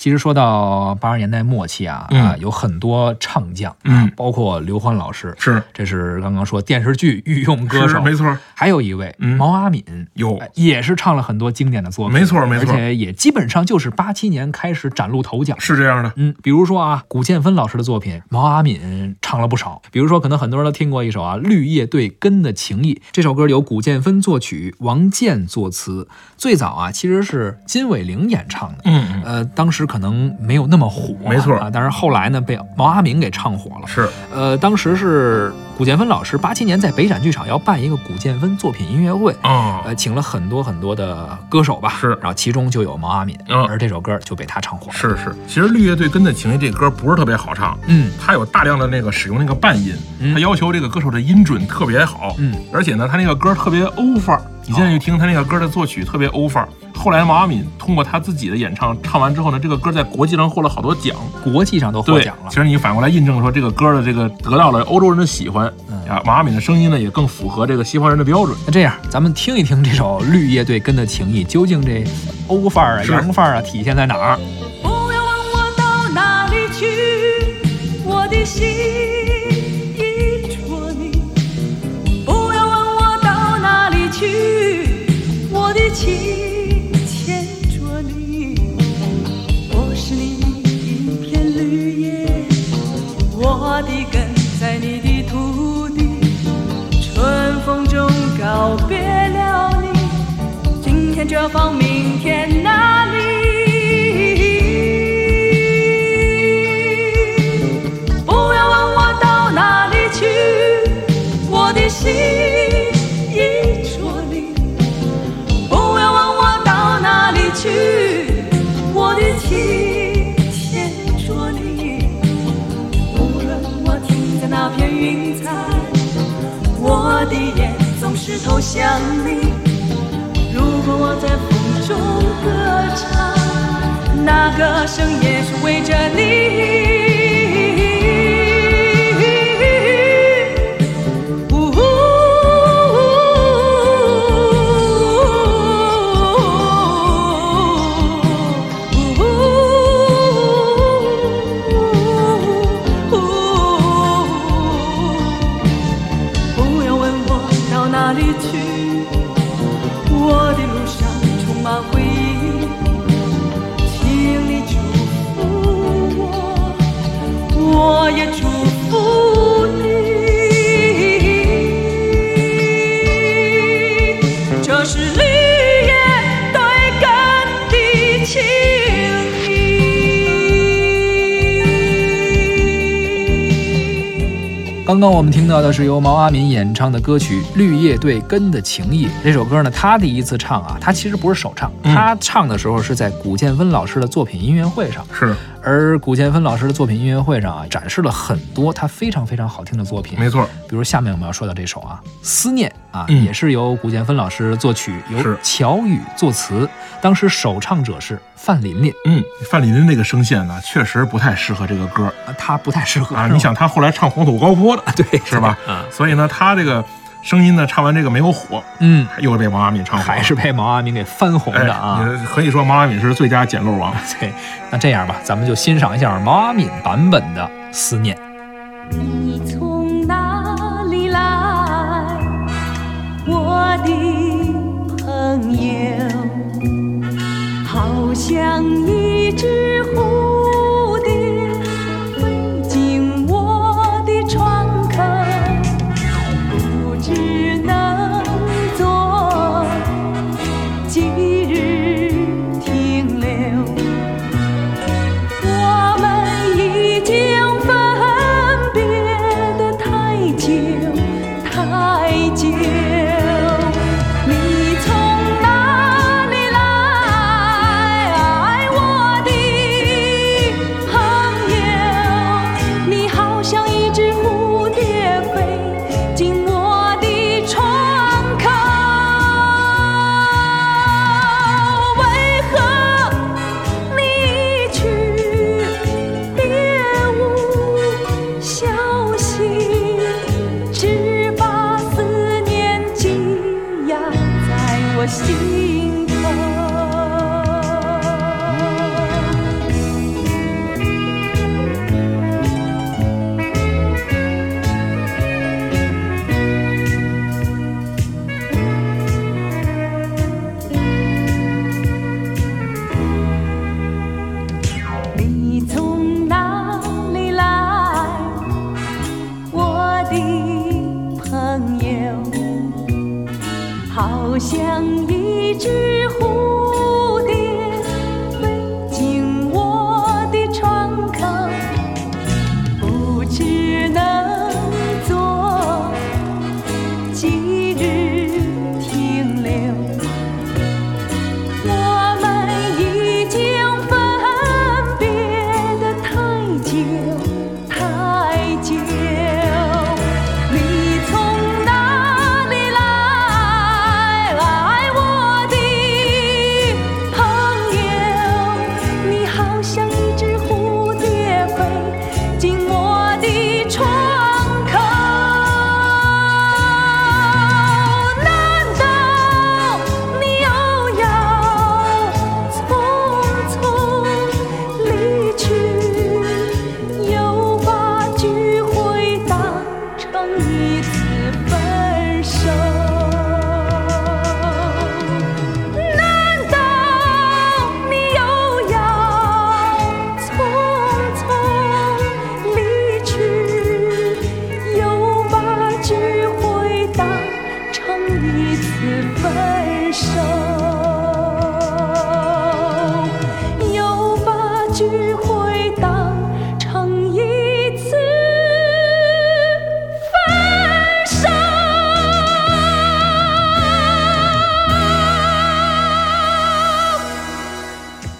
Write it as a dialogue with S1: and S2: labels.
S1: 其实说到八十年代末期啊，
S2: 嗯
S1: 啊，有很多唱将，
S2: 嗯
S1: 啊，包括刘欢老师，
S2: 是
S1: 这是刚刚说电视剧御用歌手，
S2: 没错，
S1: 还有一位、
S2: 嗯
S1: 毛阿敏，
S2: 有
S1: 呃也是唱了很多经典的作品，
S2: 没错没错
S1: 而且也基本上就是八七年开始崭露头角。
S2: 是这样的。
S1: 嗯，比如说啊，古建芬老师的作品，毛阿敏唱了不少。比如说，可能很多人都听过一首啊，《绿叶对根的情谊》。这首歌由古建芬作曲，王健作词。最早啊，其实是金伟玲演唱的。
S2: 嗯嗯，
S1: 呃，当时可能没有那么火，
S2: 没错
S1: 啊。但是后来呢，被毛阿敏给唱火了。
S2: 是
S1: 呃，当时是古建芬老师八七年在北展剧场要办一个古建芬作品音乐会，
S2: 啊，
S1: 呃，请了很多很多的歌手吧，
S2: 是
S1: 然后其中就有毛阿敏，
S2: 嗯
S1: 而这首歌就被他唱火了。
S2: 是是。其实《绿叶对根的情谊》这歌不是特别好唱，
S1: 嗯
S2: 它有大量的那个使用那个半音，
S1: 嗯
S2: 它要求这个歌手的音准特别好，
S1: 嗯，
S2: 而且呢，他那个歌特别欧范儿。你现在就听他那个歌的作曲特别欧范儿。后来毛阿敏通过他自己的演唱，唱完之后呢，这个歌在国际上获了好多奖。
S1: 国际上都获奖，了
S2: 其。实你反过来印证说，这个歌的这个得到了欧洲人的喜欢
S1: 嗯
S2: 啊，毛阿敏的声音呢也更符合这个西方人的标准。
S1: 那这样，咱们听一听这首《绿叶对根的情谊》，究竟这欧范儿啊、洋范儿啊体现在哪儿？
S3: 不要问我到哪里去，我的心今天这方，明天那里。不要问我到哪里去，我的心依着你。不要问我到哪里去，我的情牵着你。无论我停在哪片云彩，我的眼总是投向你。歌声也是为着你。不要问我到哪里去。我的路上充满回忆，我也
S1: 刚刚我们听到的是由毛阿敏演唱的歌曲《绿叶对根的情谊》。这首歌呢，她第一次唱啊，她其实不是首唱，
S2: 嗯
S1: 他唱的时候是在古建芬老师的作品音乐会上。
S2: 是
S1: 而古建芬老师的作品音乐会上啊，展示了很多他非常非常好听的作品。
S2: 没错，
S1: 比如下面我们要说到这首啊，《思念》啊，
S2: 嗯
S1: 也是由古建芬老师作曲，由乔宇作词。当时首唱者是范琳琳，
S2: 嗯，范琳琳那个声线呢，确实不太适合这个歌
S1: 啊，她不太适合
S2: 啊。你想，她后来唱黄土高坡的，
S1: 对
S2: 是吧？
S1: 啊，
S2: 所以呢，他这个声音呢，唱完这个没有火，
S1: 嗯，
S2: 又是被毛阿敏唱火了，
S1: 还是被毛阿敏给翻红
S2: 哎
S1: 的啊。
S2: 你可以说毛阿敏是最佳捡漏王。
S1: 对，那这样吧，咱们就欣赏一下毛阿敏版本的《思念》。
S3: 你从哪里来，我的朋友？好像一只像一只蝴回答。